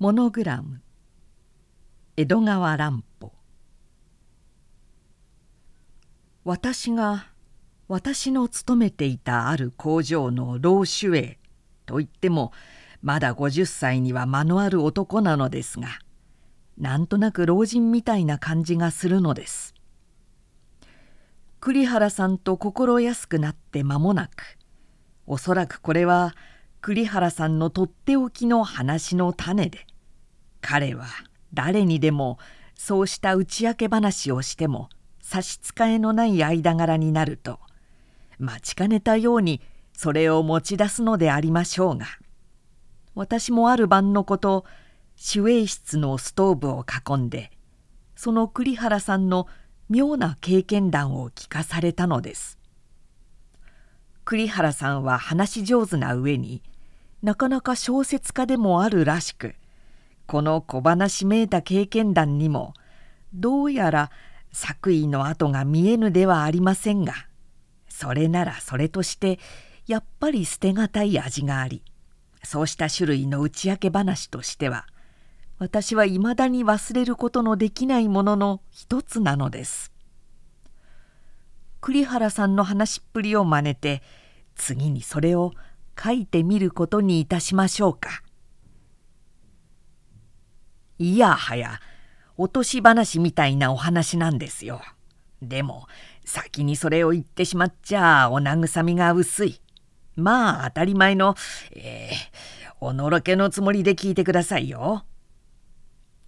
モノグラム江戸川乱歩私が私の勤めていたある工場の老守衛といってもまだ50歳には間のある男なのですがなんとなく老人みたいな感じがするのです。栗原さんと心安くなって間もなくおそらくこれは栗原さんのとっておきの話の種で彼は誰にでもそうした打ち明け話をしても差し支えのない間柄になると待ちかねたようにそれを持ち出すのでありましょうが私もある晩のこと守衛室のストーブを囲んでその栗原さんの妙な経験談を聞かされたのです。栗原さんは話し上手な上になかなか小説家でもあるらしくこの小話めいた経験談にもどうやら作為の跡が見えぬではありませんがそれならそれとしてやっぱり捨てがたい味がありそうした種類の打ち明け話としては私はいまだに忘れることのできないものの一つなのです。栗原さんの話っぷりを真似て次にそれを書いてみることにいたしましょうか。いやはや落とし話みたいなお話なんですよ。でも先にそれを言ってしまっちゃお慰みが薄い。まあ当たり前のえー、おのろけのつもりで聞いてくださいよ。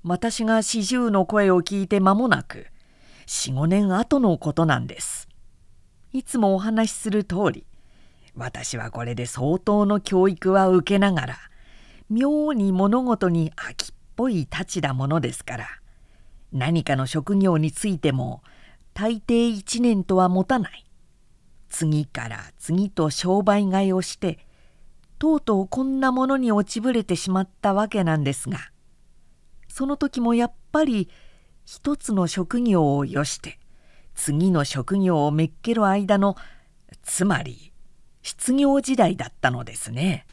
私が四十の声を聞いて間もなく四五年後のことなんです。いつもお話しする通り私はこれで相当の教育は受けながら妙に物事に秋っぽいたちだものですから何かの職業についても大抵一年とは持たない。次から次と商売買いをしてとうとうこんなものに落ちぶれてしまったわけなんですがその時もやっぱり一つの職業をよして次の職業をめっける間のつまり失業時代だったのですね。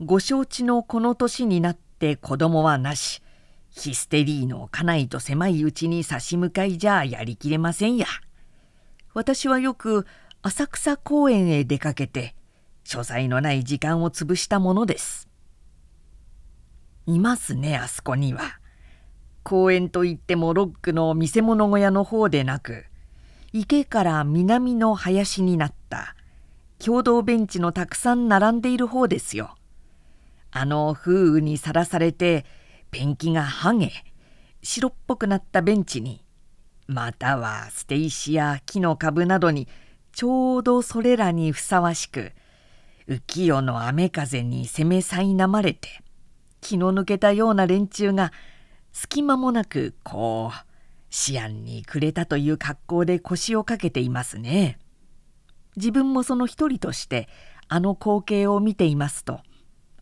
ご承知のこの年になって子供はなしヒステリーの家内と狭いうちに差し向かいじゃやりきれませんや。私はよく浅草公園へ出かけて所在のない時間を潰したものです。いますねあそこには。公園といってもロックの見せ物小屋の方でなく池から南の林になった共同ベンチのたくさん並んでいる方ですよ。あの風雨にさらされてペンキが剥げ白っぽくなったベンチにまたは捨て石や木の株などにちょうどそれらにふさわしく浮世の雨風に攻めさいなまれて気の抜けたような連中が隙間もなくこう思案に暮れたという格好で腰をかけていますね。自分もその一人としてあの光景を見ていますと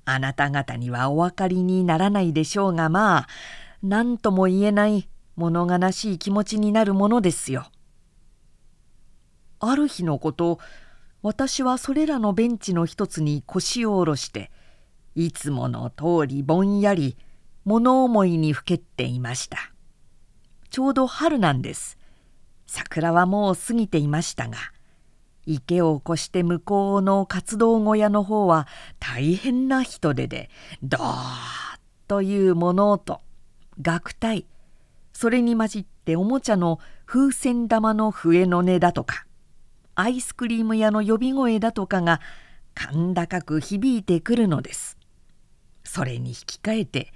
あなた方にはお分かりにならないでしょうがまあ何とも言えない物悲しい気持ちになるものですよ。ある日のこと私はそれらのベンチの一つに腰を下ろしていつもの通りぼんやり物思いにふけっていました。ちょうど春なんです。桜はもう過ぎていましたが池を越して向こうの活動小屋の方は大変な人手でドーッという物音楽隊それに混じっておもちゃの風船玉の笛の音だとかアイスクリーム屋の呼び声だとかが甲高く響いてくるのです。それに引き換えて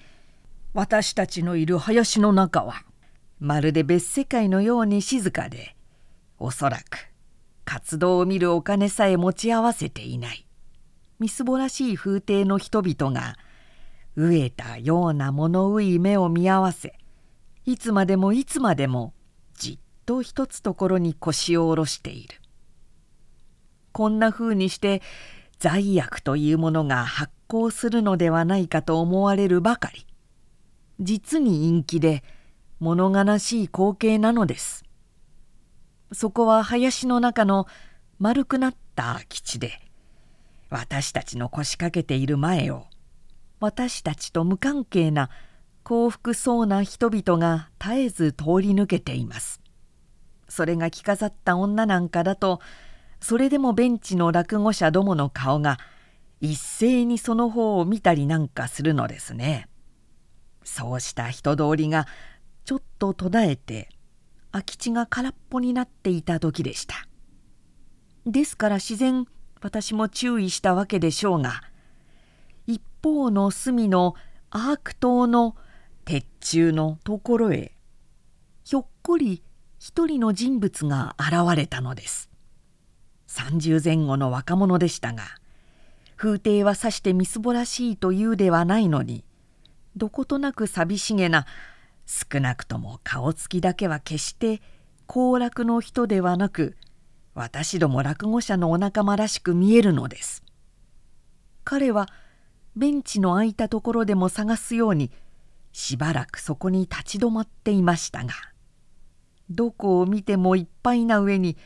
私たちのいる林の中はまるで別世界のように静かでおそらく活動を見るお金さえ持ち合わせていない。みすぼらしい風景の人々が飢えたような物憂い目を見合わせいつまでもいつまでもじっと一つところに腰を下ろしている。こんなふうにして罪悪というものが発行するのではないかと思われるばかり。実に陰気で物悲しい光景なのです。そこは林の中の丸くなった空き地で私たちの腰掛けている前を私たちと無関係な幸福そうな人々が絶えず通り抜けています。それが着飾った女なんかだとそれでもベンチの落語者どもの顔が一斉にその方を見たりなんかするのですね。そうした人通りがちょっと途絶えて空き地が空っぽになっていた時でした。ですから自然私も注意したわけでしょうが一方の隅のアーク島の鉄柱のところへひょっこり一人の人物が現れたのです。30前後の若者でしたが風景はさしてみすぼらしいというではないのにどことなく寂しげな少なくとも顔つきだけは決して行楽の人ではなく私ども落語者のお仲間らしく見えるのです。彼はベンチの空いたところでも探すようにしばらくそこに立ち止まっていましたがどこを見てもいっぱいな上に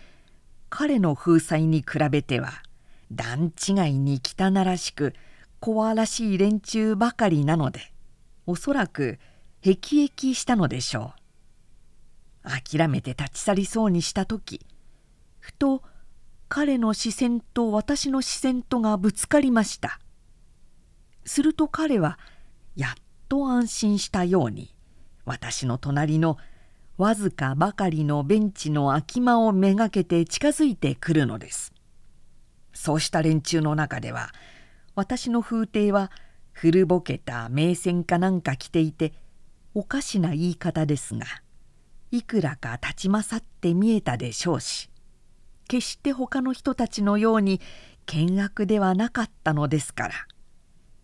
彼の風采に比べては段違いに汚らしく怖らしい連中ばかりなのでおそらく辟易したのでしょう諦めて立ち去りそうにした時ふと彼の視線と私の視線とがぶつかりましたすると彼はやっと安心したように私の隣のわずかばかりのベンチの空き間をめがけて近づいてくるのです。そうした連中の中では私の風景は古ぼけた名線かなんか着ていておかしな言い方ですがいくらか立ち勝って見えたでしょうし決して他の人たちのように険悪ではなかったのですから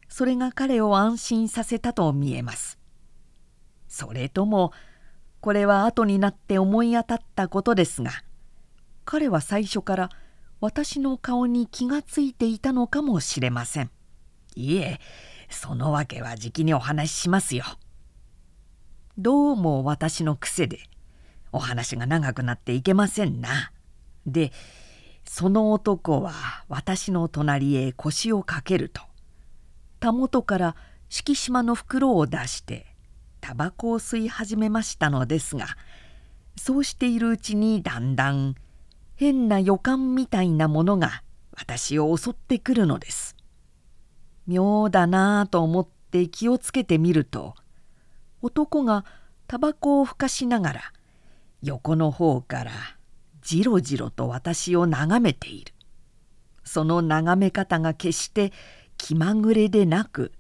それが彼を安心させたと見えます。それともこれは後になって思い当たったことですが彼は最初から私の顔に気がついていたのかもしれませんいえそのわけはじきにお話ししますよどうも私の癖でお話が長くなっていけませんなでその男は私の隣へ腰をかけるとたもとから敷島の袋を出してタバコを吸い始めましたのですがそうしているうちにだんだん変な予感みたいなものが私を襲ってくるのです。妙だなあと思って気をつけてみると男がタバコをふかしながら横の方からじろじろと私を眺めている。その眺め方が決して気まぐれでなく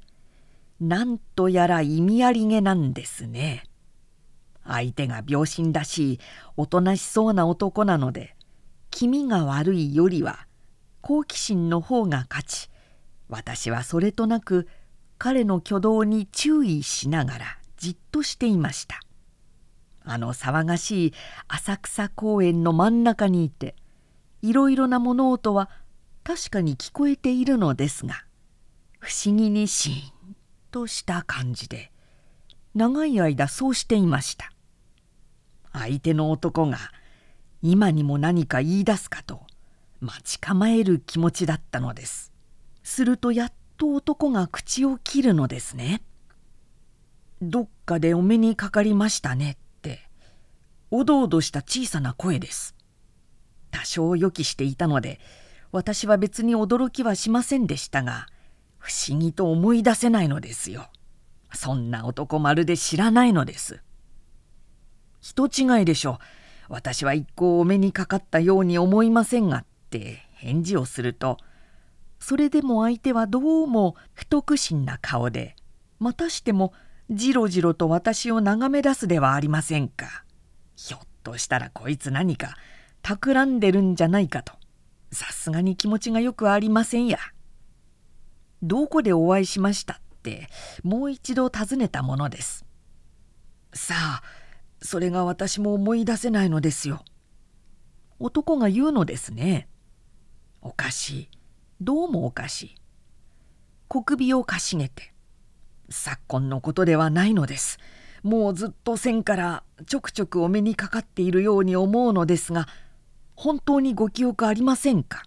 なんとやら意味ありげなんですね。相手が病心だしおとなしそうな男なので気味が悪いよりは好奇心の方が勝ち私はそれとなく彼の挙動に注意しながらじっとしていました。あの騒がしい浅草公園の真ん中にいていろいろな物音は確かに聞こえているのですが不思議にシーンとした感じで長い間そうしていました。相手の男が今にも何か言い出すかと待ち構える気持ちだったのです。するとやっと男が口を切るのですね。どっかでお目にかかりましたねっておどおどした小さな声です多少予期していたので私は別に驚きはしませんでしたが不思議と思い出せないのですよ。そんな男まるで知らないのです。人違いでしょ。私は一向お目にかかったように思いませんがって返事をするとそれでも相手はどうも不徳心な顔でまたしてもじろじろと私を眺め出すではありませんか。ひょっとしたらこいつ何か企んでるんじゃないかと。さすがに気持ちがよくありませんや。どこでお会いしましたってもう一度尋ねたものです。さあそれが私も思い出せないのですよ。男が言うのですね。おかしい。どうもおかしい。小首をかしげて。昨今のことではないのですもうずっと線からちょくちょくお目にかかっているように思うのですが本当にご記憶ありませんか？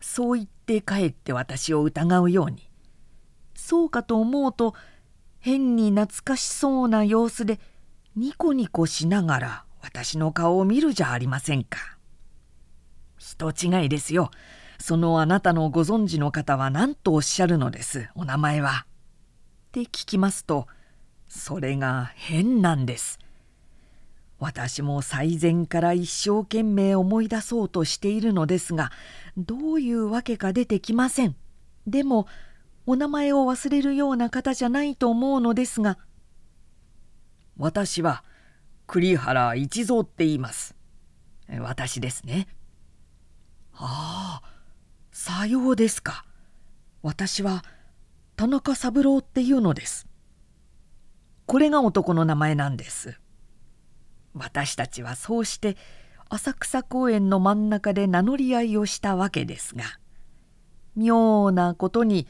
そう言ってかえって私を疑うようにそうかと思うと変に懐かしそうな様子でニコニコしながら私の顔を見るじゃありませんか。人違いですよ。そのあなたのご存知の方は何とおっしゃるのです？お名前は。って聞きますとそれが変なんです。私も最前から一生懸命思い出そうとしているのですがどういうわけか出てきません。でもお名前を忘れるような方じゃないと思うのですが私は栗原一蔵って言います私ですねああさようですか私は田中三郎っていうのですこれが男の名前なんです私たちはそうして浅草公園の真ん中で名乗り合いをしたわけですが妙なことに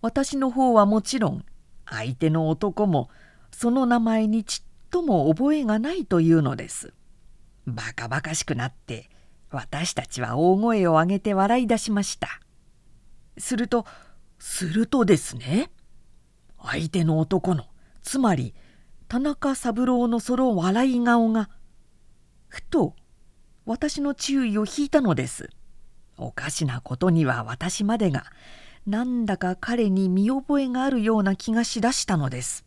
私の方はもちろん相手の男もその名前にちっとも覚えがないというのです。バカバカしくなって私たちは大声を上げて笑い出しました。するとするとですね相手の男のつまり田中三郎のその笑い顔がふと私の注意を引いたのです。おかしなことには私までがなんだか彼に見覚えがあるような気がしだしたのです。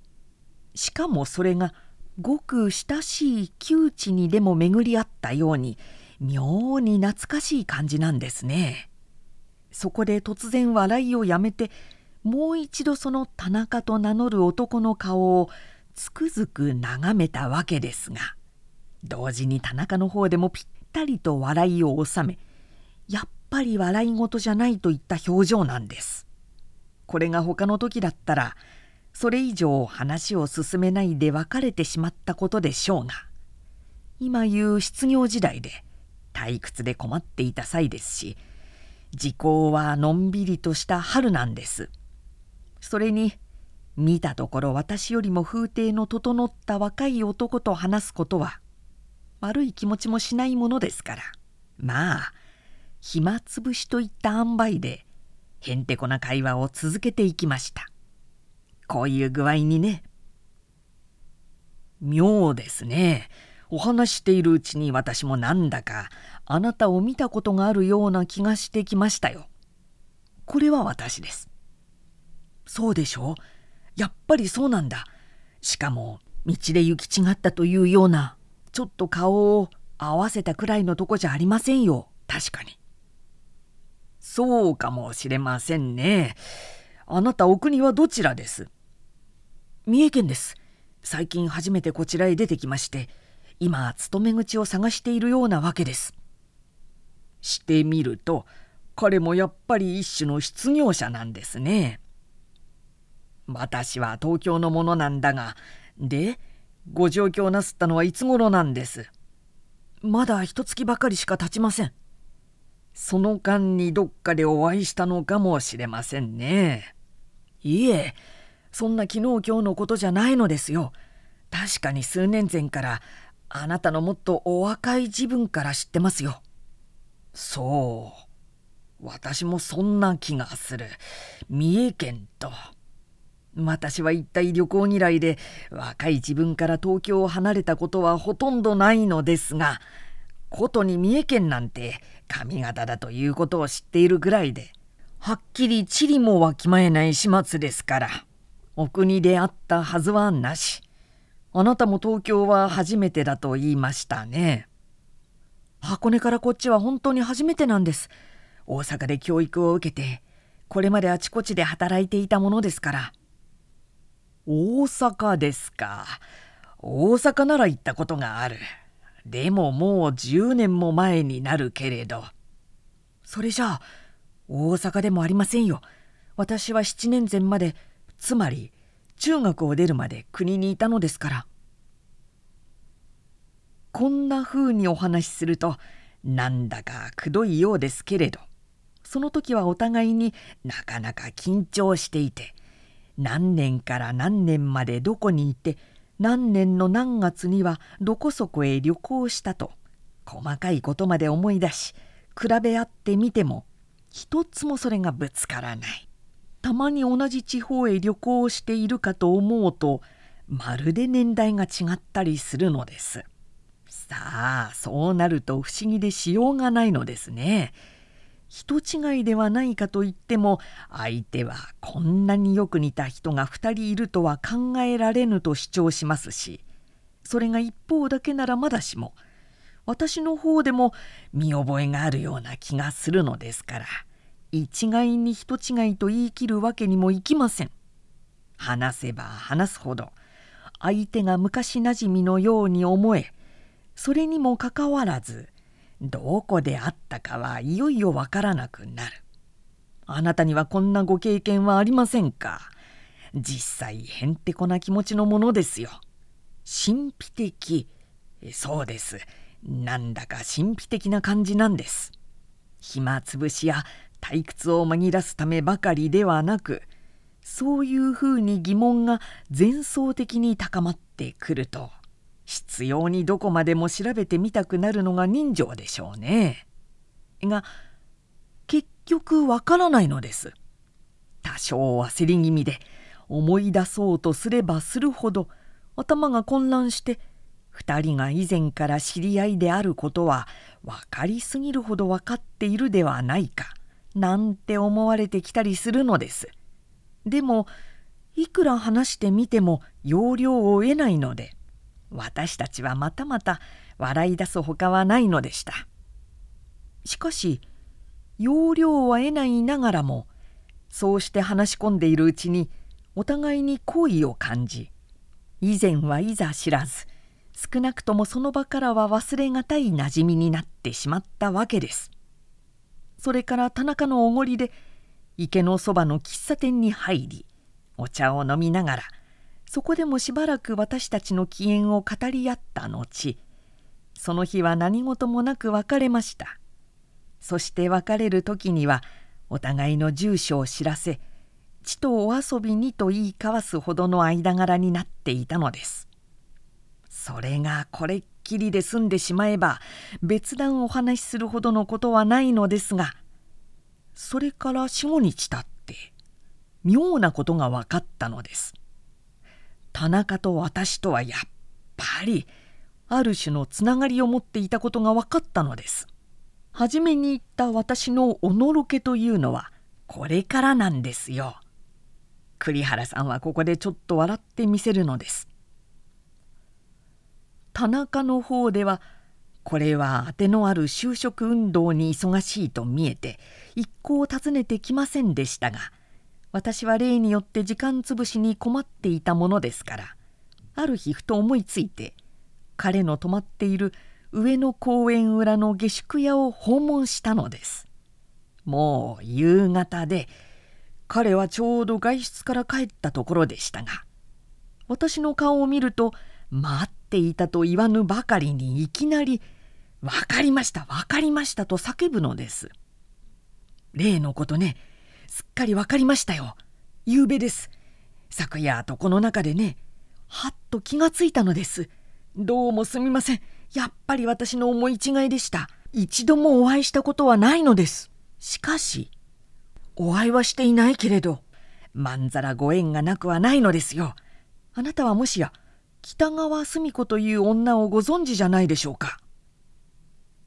しかもそれがごく親しい窮地にでも巡り合ったように妙に懐かしい感じなんですね。そこで突然笑いをやめてもう一度その田中と名乗る男の顔をつくづく眺めたわけですが同時に田中の方でもぴったりと笑いを収めやっぱり笑い事じゃないといった表情なんです。これが他の時だったらそれ以上話を進めないで別れてしまったことでしょうが今言う失業時代で退屈で困っていた際ですし時効はのんびりとした春なんです。それに見たところ私よりも風体の整った若い男と話すことは悪い気持ちもしないものですから。まあ暇つぶしといった塩梅でへんてこな会話を続けていきました。こういう具合にね。妙ですね。お話しているうちに私もなんだかあなたを見たことがあるような気がしてきましたよ。これは私です。そうでしょう。やっぱりそうなんだ。しかも道で行き違ったというようなちょっと顔を合わせたくらいのとこじゃありませんよ。確かに。そうかもしれませんね。あなたお国はどちらです？三重県です。最近初めてこちらへ出てきまして、今勤め口を探しているようなわけです。してみると、彼もやっぱり一種の失業者なんですね。私は東京のものなんだが、で、ご上京なすったのはいつ頃なんです？まだ一月ばかりしか経ちません。その間にどっかでお会いしたのかもしれませんね。いえ、そんな昨日今日のことじゃないのですよ。確かに数年前からあなたのもっとお若い自分から知ってますよ。そう。私もそんな気がする。三重県と。私は一体旅行嫌いで若い自分から東京を離れたことはほとんどないのですがことに三重県なんて髪型だということを知っているぐらいではっきり地理もわきまえない始末ですからお国であったはずはなしあなたも東京は初めてだと言いましたね。箱根からこっちは本当に初めてなんです。大阪で教育を受けてこれまであちこちで働いていたものですから。大阪ですか。大阪なら行ったことがある。でももう10年も前になるけれど。それじゃあ大阪でもありませんよ。私は7年前までつまり中学を出るまで国にいたのですから。こんなふうにお話しするとなんだかくどいようですけれど。その時はお互いになかなか緊張していて何年から何年までどこにいて何年の何月にはどこそこへ旅行したと細かいことまで思い出し比べ合ってみても一つもそれがぶつからない。たまに同じ地方へ旅行をしているかと思うとまるで年代が違ったりするのです。さあそうなると不思議でしようがないのですね。人違いではないかと言っても相手はこんなによく似た人が2人いるとは考えられぬと主張しますしそれが一方だけならまだしも私の方でも見覚えがあるような気がするのですから一概に人違いと言い切るわけにもいきません。話せば話すほど相手が昔なじみのように思えそれにもかかわらずどこであったかはいよいよわからなくなる。あなたにはこんなご経験はありませんか？実際へんてこな気持ちのものですよ。神秘的そうですなんだか神秘的な感じなんです。暇つぶしや退屈を紛らすためばかりではなくそういうふうに疑問が前奏的に高まってくると必要にどこまでも調べてみたくなるのが人情でしょうね。が結局わからないのです。多少焦り気味で思い出そうとすればするほど頭が混乱して2人が以前から知り合いであることは分かりすぎるほど分かっているではないかなんて思われてきたりするのです。でもいくら話してみても要領を得ないので私たちはまたまた笑い出すほかはないのでしたしかし要領は得ないながらもそうして話し込んでいるうちにお互いに好意を感じ以前はいざ知らず少なくともその場からは忘れがたい馴染みになってしまったわけです。それから田中のおごりで池のそばの喫茶店に入りお茶を飲みながらそこでもしばらく私たちの機嫌を語り合った後その日は何事もなく別れました。そして別れる時にはお互いの住所を知らせちとお遊びにと言い交わすほどの間柄になっていたのです。それがこれっきりで済んでしまえば別段お話しするほどのことはないのですがそれから45日たって妙なことが分かったのです田中と私とはやっぱりある種のつながりを持っていたことが分かったのです。初めに言った私のおのろけというのはこれからなんですよ。栗原さんはここでちょっと笑ってみせるのです。田中の方ではこれは当てのある就職運動に忙しいと見えて一向訪ねてきませんでしたが私は例によって時間つぶしに困っていたものですからある日ふと思いついて彼の泊まっている上野公園裏の下宿屋を訪問したのです。もう夕方で彼はちょうど外出から帰ったところでしたが私の顔を見ると待っていたと言わぬばかりにいきなり「分かりました分かりました」と叫ぶのです。例のことねすっかり分かりましたよ。夕べです。昨夜床の中でね、はっと気がついたのです。どうもすみません。やっぱり私の思い違いでした。一度もお会いしたことはないのです。しかし、お会いはしていないけれど、まんざらご縁がなくはないのですよ。あなたはもしや、北川澄子という女をご存知じゃないでしょうか。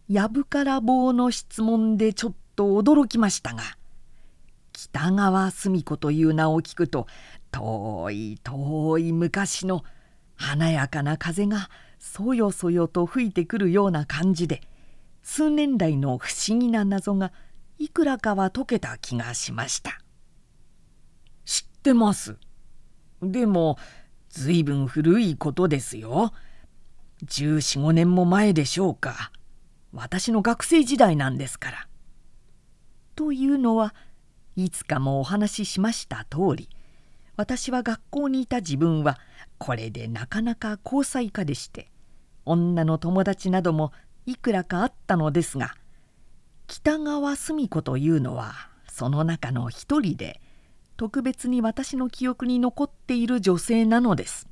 やぶから棒の質問でちょっと驚きましたが、北川澄子という名を聞くと遠い遠い昔の華やかな風がそよそよと吹いてくるような感じで数年来の不思議な謎がいくらかは解けた気がしました知ってますでもずいぶん古いことですよ。1415年も前でしょうか。私の学生時代なんですから。というのはいつかもお話ししました通り私は学校にいた自分はこれでなかなか交際家でして女の友達などもいくらかあったのですが北川澄子というのはその中の一人で特別に私の記憶に残っている女性なのです。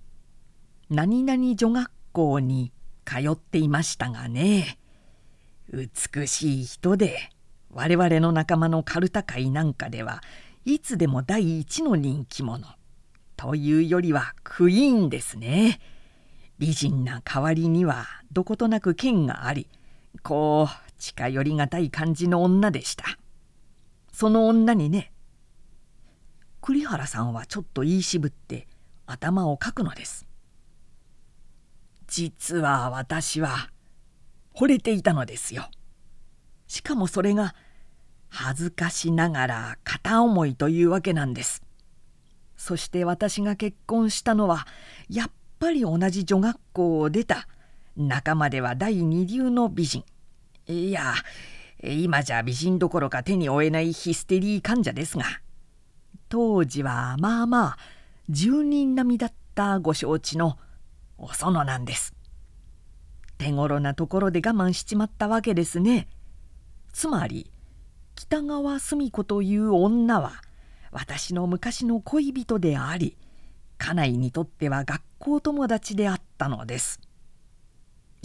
何々女学校に通っていましたがね。美しい人で我々の仲間のカルタ会なんかではいつでも第一の人気者。というよりはクイーンですね。美人な代わりにはどことなく剣がありこう近寄りがたい感じの女でした。その女にね栗原さんはちょっと言い渋って頭をかくのです。実は私は惚れていたのですよ。しかもそれが恥ずかしながら片思いというわけなんです。そして私が結婚したのはやっぱり同じ女学校を出た仲間では第二流の美人。いや今じゃ美人どころか手に負えないヒステリー患者ですが。当時はまあまあ10人並みだったご承知のお園なんです。手頃なところで我慢しちまったわけですね。つまり北川澄子という女は私の昔の恋人であり家内にとっては学校友達であったのです。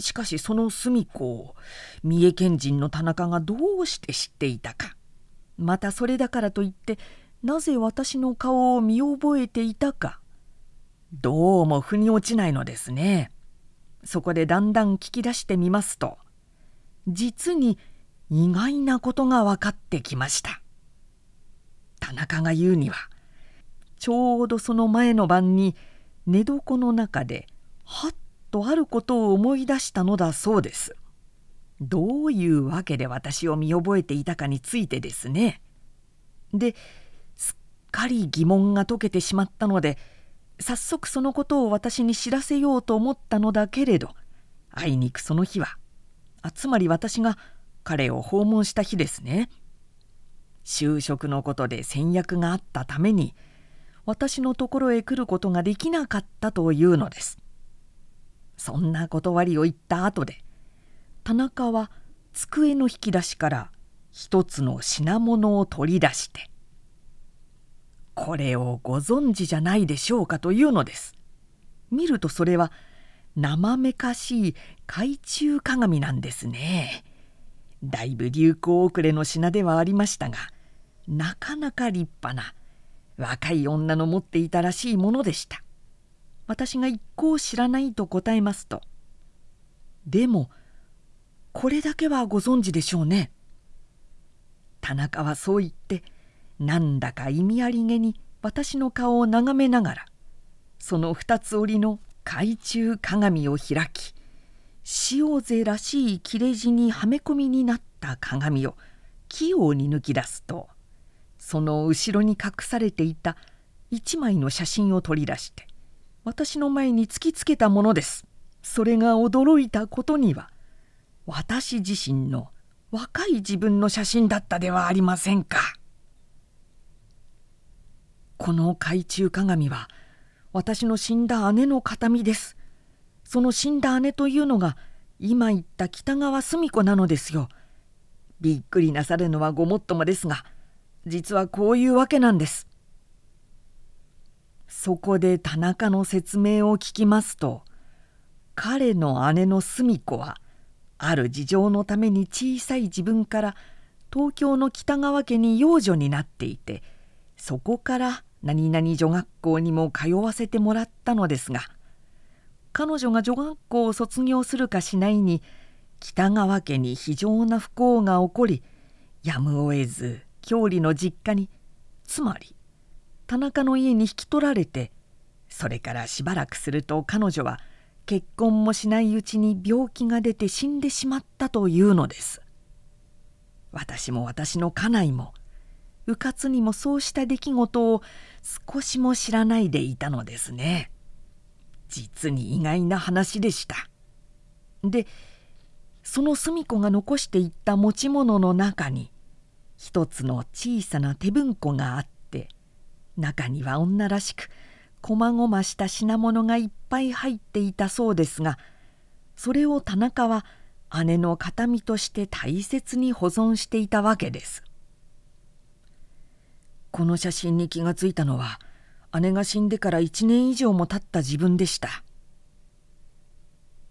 しかしその澄子を三重県人の田中がどうして知っていたか。またそれだからといってなぜ私の顔を見覚えていたかどうも腑に落ちないのですねそこでだんだん聞き出してみますと実に意外なことが分かってきました田中が言うにはちょうどその前の晩に寝床の中ではっとあることを思い出したのだそうです。どういうわけで私を見覚えていたかについてですね。でかり疑問が解けてしまったので早速そのことを私に知らせようと思ったのだけれどあいにくその日はあつまり私が彼を訪問した日ですね。就職のことで先約があったために私のところへ来ることができなかったというのです。そんな断りを言った後で田中は机の引き出しから一つの品物を取り出して「これをご存知じゃないでしょうか」というのです。見るとそれは生めかしい懐中鏡なんですね。だいぶ流行遅れの品ではありましたがなかなか立派な若い女の持っていたらしいものでした。私が一向知らないと答えますと「でもこれだけはご存知でしょうね」田中はそう言ってなんだか意味ありげに私の顔を眺めながらその二つ折りの懐中鏡を開き塩勢らしい切れ字にはめ込みになった鏡を器用に抜き出すとその後ろに隠されていた一枚の写真を取り出して私の前に突きつけたものです。それが驚いたことには私自身の若い自分の写真だったではありませんか。この懐中鏡は私の死んだ姉の形見です。その死んだ姉というのが今言った北川澄子なのですよ。びっくりなさるのはごもっともですが実はこういうわけなんです。そこで田中の説明を聞きますと彼の姉の澄子はある事情のために小さい自分から東京の北川家に養女になっていてそこから何々女学校にも通わせてもらったのですが彼女が女学校を卒業するかしないに北川家に非常な不幸が起こりやむを得ず郷里の実家につまり田中の家に引き取られてそれからしばらくすると彼女は結婚もしないうちに病気が出て死んでしまったというのです。私も私の家内も迂闊にもそうした出来事を少しも知らないでいたのですね実に意外な話でしたでその澄子が残していった持ち物の中に一つの小さな手文庫があって中には女らしくこまごました品物がいっぱい入っていたそうですがそれを田中は姉の形見として大切に保存していたわけです。この写真に気がついたのは姉が死んでから1年以上も経った自分でした。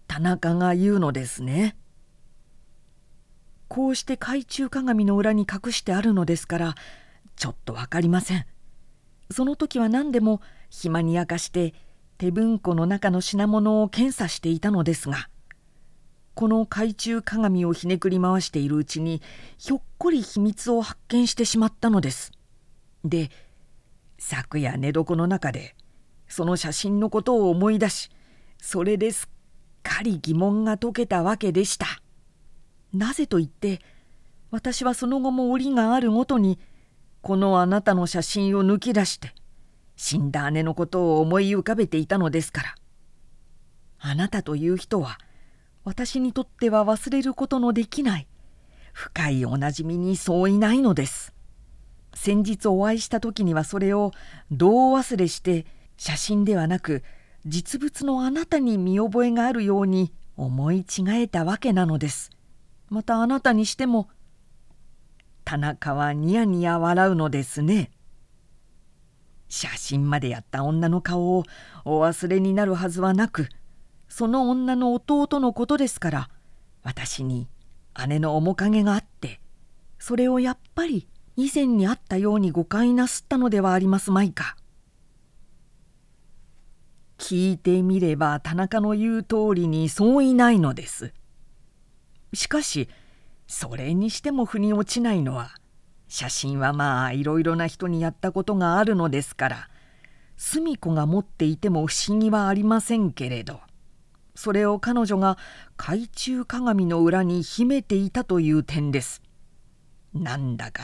田中が言うのですね。こうして懐中鏡の裏に隠してあるのですからちょっと分かりませんその時は何でも暇に明かして手文庫の中の品物を検査していたのですがこの懐中鏡をひねくり回しているうちにひょっこり秘密を発見してしまったのです。で昨夜寝床の中でその写真のことを思い出しそれですっかり疑問が解けたわけでした。なぜと言って私はその後も折があるごとにこのあなたの写真を抜き出して死んだ姉のことを思い浮かべていたのですからあなたという人は私にとっては忘れることのできない深いおなじみにそういないのです先日お会いした時にはそれをどう忘れして写真ではなく実物のあなたに見覚えがあるように思い違えたわけなのです。またあなたにしても田中はニヤニヤ笑うのですね。写真までやった女の顔をお忘れになるはずはなくその女の弟のことですから私に姉の面影があってそれをやっぱり以前にあったように誤解なすったのではありますまいか。聞いてみれば田中の言う通りにそういないのです。しかしそれにしても腑に落ちないのは写真はまあいろいろな人にやったことがあるのですから澄子が持っていても不思議はありませんけれどそれを彼女が懐中鏡の裏に秘めていたという点です。なんだか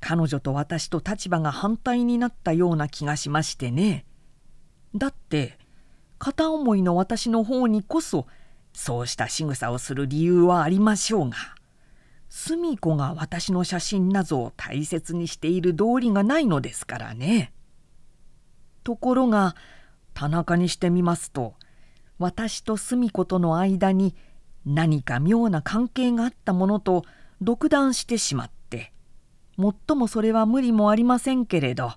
彼女と私と立場が反対になったような気がしましてね。だって片思いの私の方にこそそうした仕草をする理由はありましょうが。澄子が私の写真などを大切にしている道理がないのですからね。ところが田中にしてみますと私と澄子との間に何か妙な関係があったものと独断してしまってもっともそれは無理もありませんけれど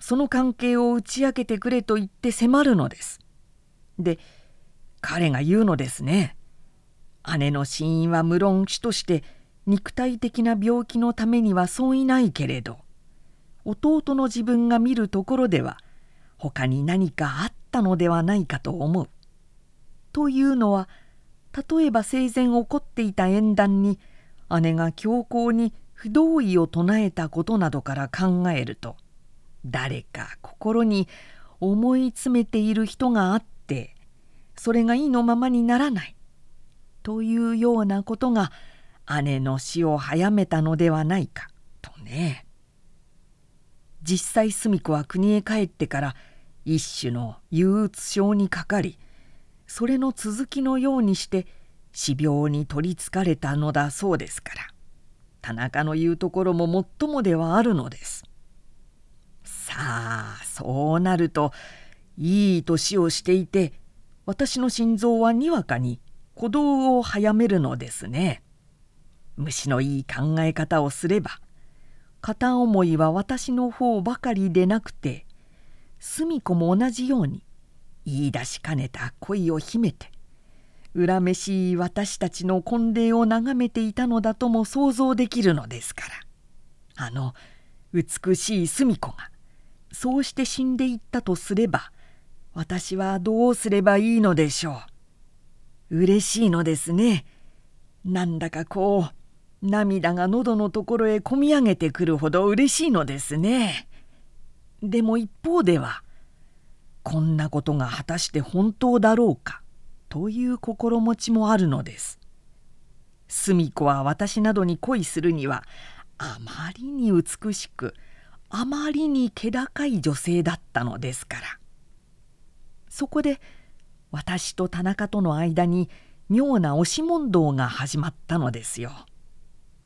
その関係を打ち明けてくれと言って迫るのです。で彼が言うのですね。姉の死因は無論死として肉体的な病気のためにはそういないけれど弟の自分が見るところでは他に何かあったのではないかと思う。というのは例えば生前起こっていた縁談に姉が強硬に不同意を唱えたことなどから考えると誰か心に思い詰めている人があってそれが意のままにならないというようなことが姉の死を早めたのではないかとね。実際澄子は国へ帰ってから一種の憂鬱症にかかりそれの続きのようにして死病に取りつかれたのだそうですから。田中の言うところももっともではあるのです。さあそうなるといい年をしていて私の心臓はにわかに鼓動を早めるのですね。虫のいい考え方をすれば片思いは私の方ばかりでなくて澄子も同じように言い出しかねた恋を秘めて恨めしい私たちの婚礼を眺めていたのだとも想像できるのですから。あの美しい澄子がそうして死んでいったとすれば私はどうすればいいのでしょう。嬉しいのですね。なんだかこう涙が喉のところへこみ上げてくるほど嬉しいのですね。でも一方ではこんなことが果たして本当だろうか。という心持ちもあるのです。澄子は私などに恋するにはあまりに美しくあまりに気高い女性だったのですからそこで私と田中との間に妙な押し問答が始まったのですよ。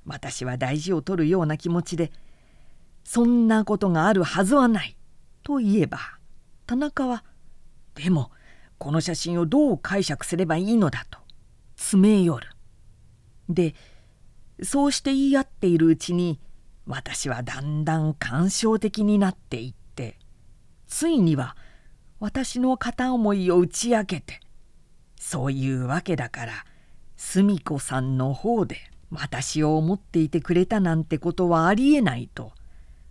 私は大事を取るような気持ちで「そんなことがあるはずはない」と言えば田中は「でもこの写真をどう解釈すればいいのだ」と詰め寄る。でそうして言い合っているうちに私はだんだん感傷的になっていってついには私の片思いを打ち明けてそういうわけだから澄子さんの方で私を思っていてくれたなんてことはありえないと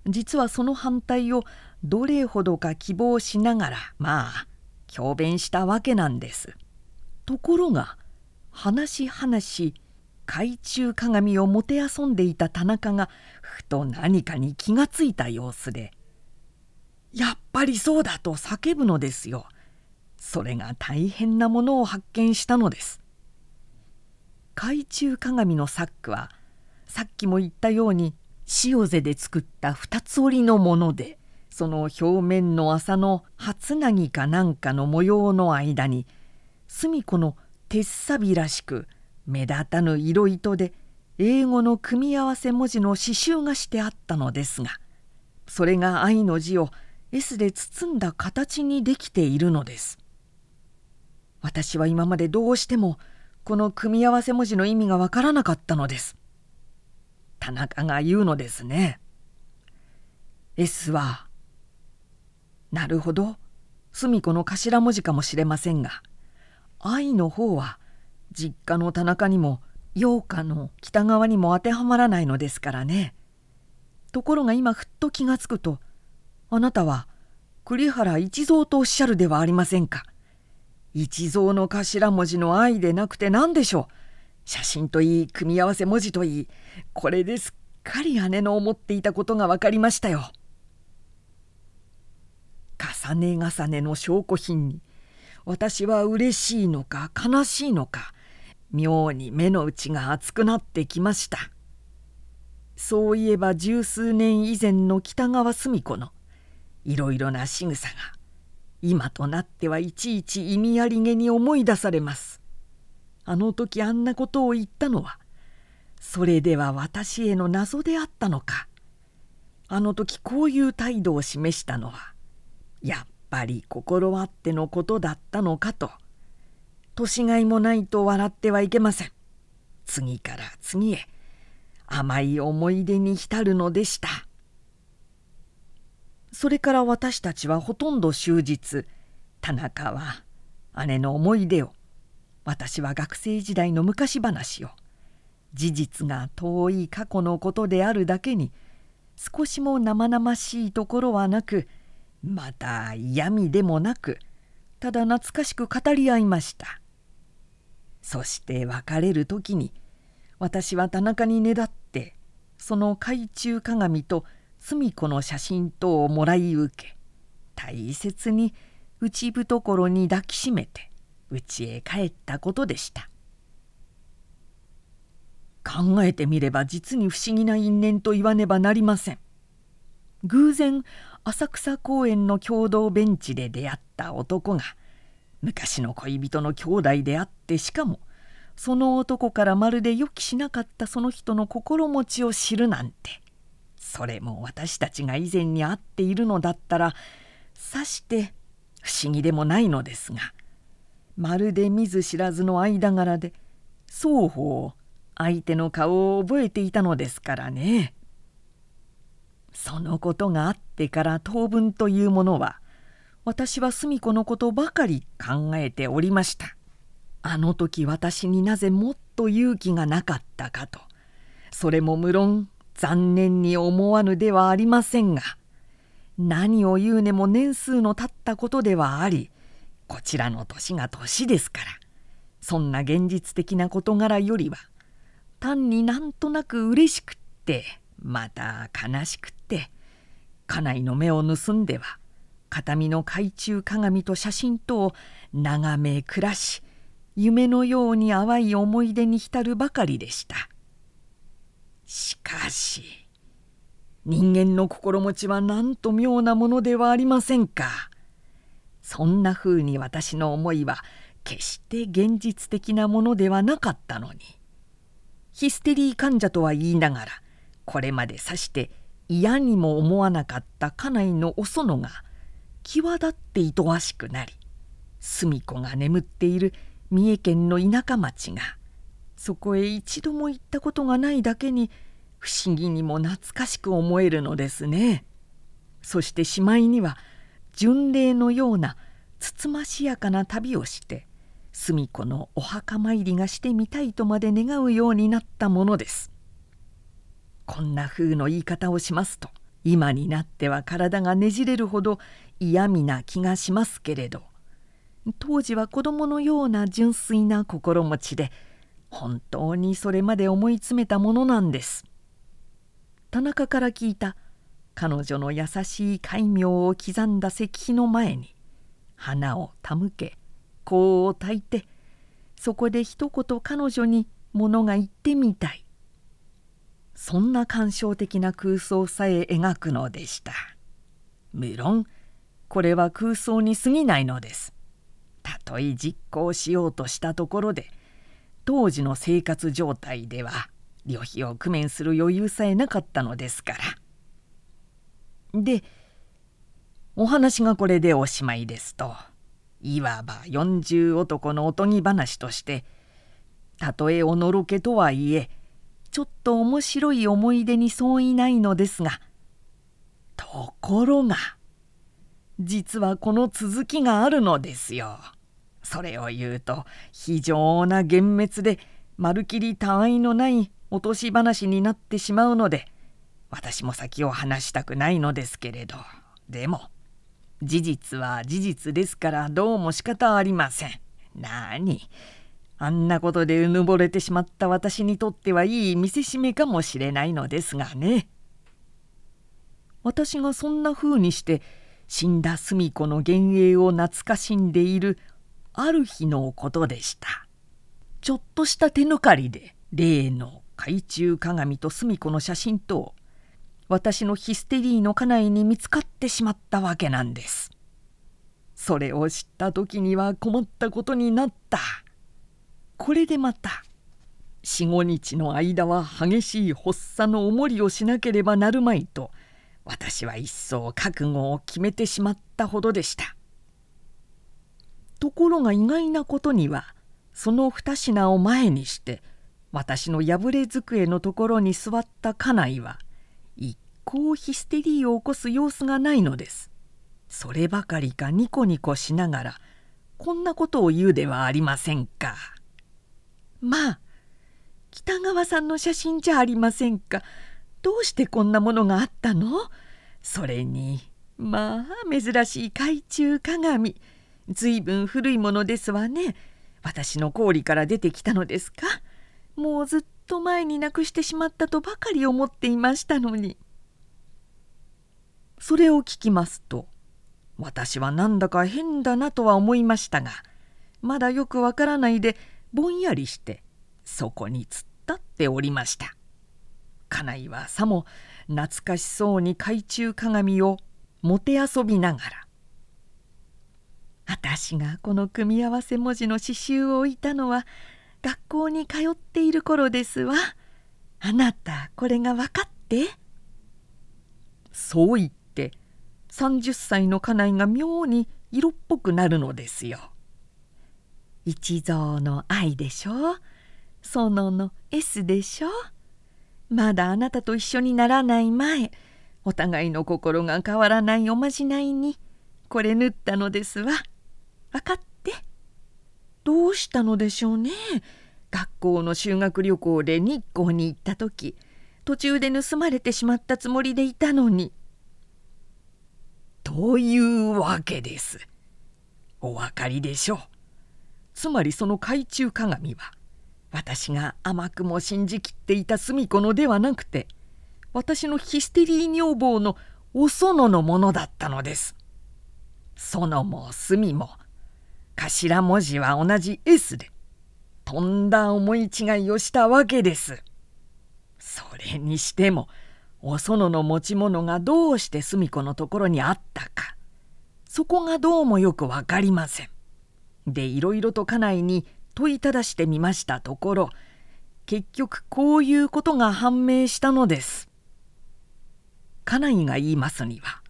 実はその反対をどれほどか希望しながらまあ強弁したわけなんです。ところが話し話し懐中鏡をもてあそんでいた田中がふと何かに気がついた様子で「やっぱりそうだ!」と叫ぶのですよ。それが大変なものを発見したのです。懐中鏡のサックはさっきも言ったように塩瀬で作った二つ折りのものでその表面の麻の初なぎかなんかの模様の間に隅っこの鉄さびらしく目立たぬ色糸で英語の組み合わせ文字の刺繍がしてあったのですがそれが愛の字を S で包んだ形にできているのです。私は今までどうしてもこの組み合わせ文字の意味がわからなかったのです。田中が言うのですね。S はなるほど隅子の頭文字かもしれませんが愛の方は実家の田中にも陽花の北側にも当てはまらないのですからね。ところが今ふっと気がつくとあなたは栗原一蔵とおっしゃるではありませんか。一蔵の頭文字の愛でなくて何でしょう。写真といい組み合わせ文字といいこれですっかり姉の思っていたことが分かりましたよ。重ね重ねの証拠品に私は嬉しいのか悲しいのか妙に目の内が熱くなってきました。そういえば十数年以前の北川澄子のいろいろな仕草が今となってはいちいち意味ありげに思い出されます。あの時あんなことを言ったのはそれでは私への謎であったのか。あの時こういう態度を示したのはやっぱり心あってのことだったのかと。年がいもないと笑ってはいけません。次から次へ。甘い思い出に浸るのでした。それから私たちはほとんど終日田中は姉の思い出を私は学生時代の昔話を事実が遠い過去のことであるだけに少しも生々しいところはなくまた嫌味でもなくただ懐かしく語り合いました。そして別れる時に私は田中にねだってその懐中鏡と澄子の写真等をもらい受け大切に内懐に抱きしめて家へ帰ったことでした。考えてみれば実に不思議な因縁と言わねばなりません。偶然浅草公園の共同ベンチで出会った男が昔の恋人の兄弟であってしかもその男からまるで予期しなかったその人の心持ちを知るなんてそれも私たちが以前に会っているのだったらさして不思議でもないのですがまるで見ず知らずの間柄で双方相手の顔を覚えていたのですからね。そのことがあってから当分というものは私は澄子のことばかり考えておりました。あの時私になぜもっと勇気がなかったかと。それも無論残念に思わぬではありませんが何を言うねも年数の経ったことではありこちらの年が年ですからそんな現実的な事柄よりは単になんとなく嬉しくってまた悲しくって家内の目を盗んでは形見の懐中鏡と写真とを眺め暮らし夢のように淡い思い出に浸るばかりでした。しかし人間の心持ちはなんと妙なものではありませんか。そんなふうに私の思いは決して現実的なものではなかったのに。ヒステリー患者とは言いながらこれまでさして嫌にも思わなかった家内のお園が際立っていとわしくなり澄子が眠っている三重県の田舎町がそこへ一度も行ったことがないだけに不思議にも懐かしく思えるのですね。そしてしまいには巡礼のようなつつましやかな旅をして澄子のお墓参りがしてみたいとまで願うようになったものです。こんな風の言い方をしますと今になっては体がねじれるほど嫌味な気がしますけれど当時は子供のような純粋な心持ちで本当にそれまで思い詰めたものなんです。田中から聞いた彼女の優しい戒名を刻んだ石碑の前に花を手向け香を焚いてそこで一言彼女に物が言ってみたい。そんな感傷的な空想さえ描くのでした。無論これは空想に過ぎないのです。たとえ実行しようとしたところで当時の生活状態では旅費を工面する余裕さえなかったのですから。でお話がこれでおしまいですといわば四十男のおとぎ話としてたとえおのろけとはいえちょっと面白い思い出に相違ないのですがところが実はこの続きがあるのですよ。それを言うと非常な幻滅でまるきり他愛のない落とし話になってしまうので私も先を話したくないのですけれどでも事実は事実ですからどうも仕方ありません。なにあんなことでうぬぼれてしまった私にとってはいい見せしめかもしれないのですがね。私がそんな風にして死んだ澄子の幻影を懐かしんでいるある日のことでした。ちょっとした手抜かりで例の懐中鏡と澄子の写真と私のヒステリーの家内に見つかってしまったわけなんです。それを知った時には困ったことになった。これでまた四五日の間は激しい発作の重りをしなければなるまいと私は一層覚悟を決めてしまったほどでした。ところが意外なことにはその二品を前にして私の破れ机のところに座った家内は一向ヒステリーを起こす様子がないのです。そればかりかニコニコしながらこんなことを言うではありませんか。まあ北川さんの写真じゃありませんか。どうしてこんなものがあったの？それにまあ珍しい懐中鏡ずいぶん古いものですわね。私の氷から出てきたのですかもうずっと前になくしてしまったとばかり思っていましたのに。それを聞きますと私はなんだか変だなとは思いましたがまだよくわからないでぼんやりしてそこに突っ立っておりました家内はさも懐かしそうに懐中鏡をもてあそびながら「私がこの組み合わせ文字の刺繍を置いたのは学校に通っている頃ですわ。あなたこれが分かって?」そう言って30歳の家内が妙に色っぽくなるのですよ。一蔵の愛でしょ？園の S でしょ？まだあなたと一緒にならない前お互いの心が変わらないおまじないにこれ縫ったのですわ。分かってどうしたのでしょうね？学校の修学旅行で日光に行った時途中で盗まれてしまったつもりでいたのに。というわけです。お分かりでしょう。つまりその懐中鏡は私が甘くも信じきっていた澄子のではなくて私のヒステリー女房のお園のものだったのです。園も隅も頭文字は同じ S でとんだ思い違いをしたわけです。それにしてもお園の持ち物がどうして澄子のところにあったかそこがどうもよく分かりません。でいろいろと家内に問いただしてみましたところ結局こういうことが判明したのです。家内が言いますには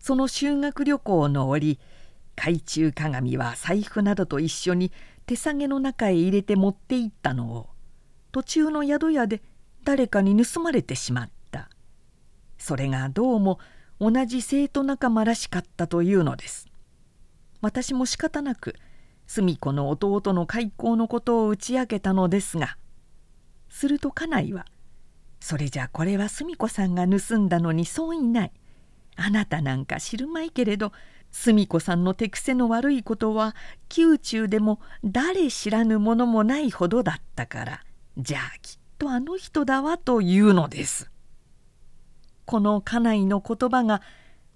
その修学旅行の折懐中鏡は財布などと一緒に手提げの中へ入れて持って行ったのを途中の宿屋で誰かに盗まれてしまったそれがどうも同じ生徒仲間らしかったというのです私も仕方なく澄子の弟の開口のことを打ち明けたのですがすると家内はそれじゃこれは澄子さんが盗んだのにそういないあなたなんか知るまいけれど澄子さんの手癖の悪いことは宮中でも誰知らぬものもないほどだったからじゃあきっとあの人だわというのです。この家内の言葉が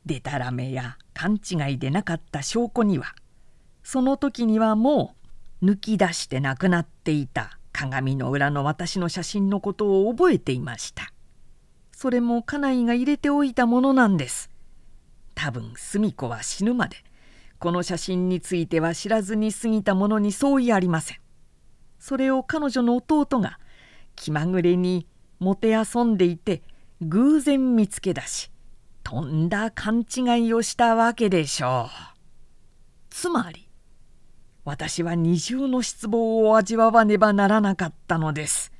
でたらめや勘違いでなかった証拠にはその時にはもう抜き出してなくなっていた鏡の裏の私の写真のことを覚えていました。それも家内が入れておいたものなんです。多分澄子は死ぬまでこの写真については知らずに過ぎたものに相違ありません。それを彼女の弟が気まぐれにもてあそんでいて偶然見つけ出しとんだ勘違いをしたわけでしょう。つまり私は二重の失望を味わわねばならなかったのです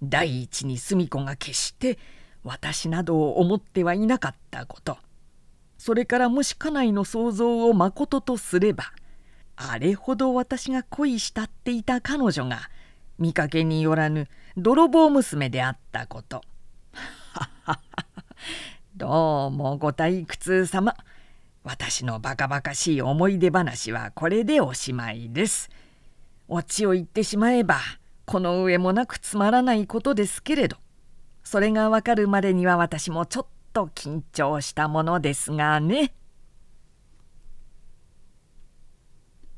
第一に澄子が決して私などを思ってはいなかったことそれからもし家内の想像をまこととすればあれほど私が恋したっていた彼女が見かけによらぬ泥棒娘であったこと。どうもご退屈様。私のバカバカしい思い出話はこれでおしまいです。オチを言ってしまえばこの上もなくつまらないことですけれどそれがわかるまでには私もちょっと緊張したものですがね。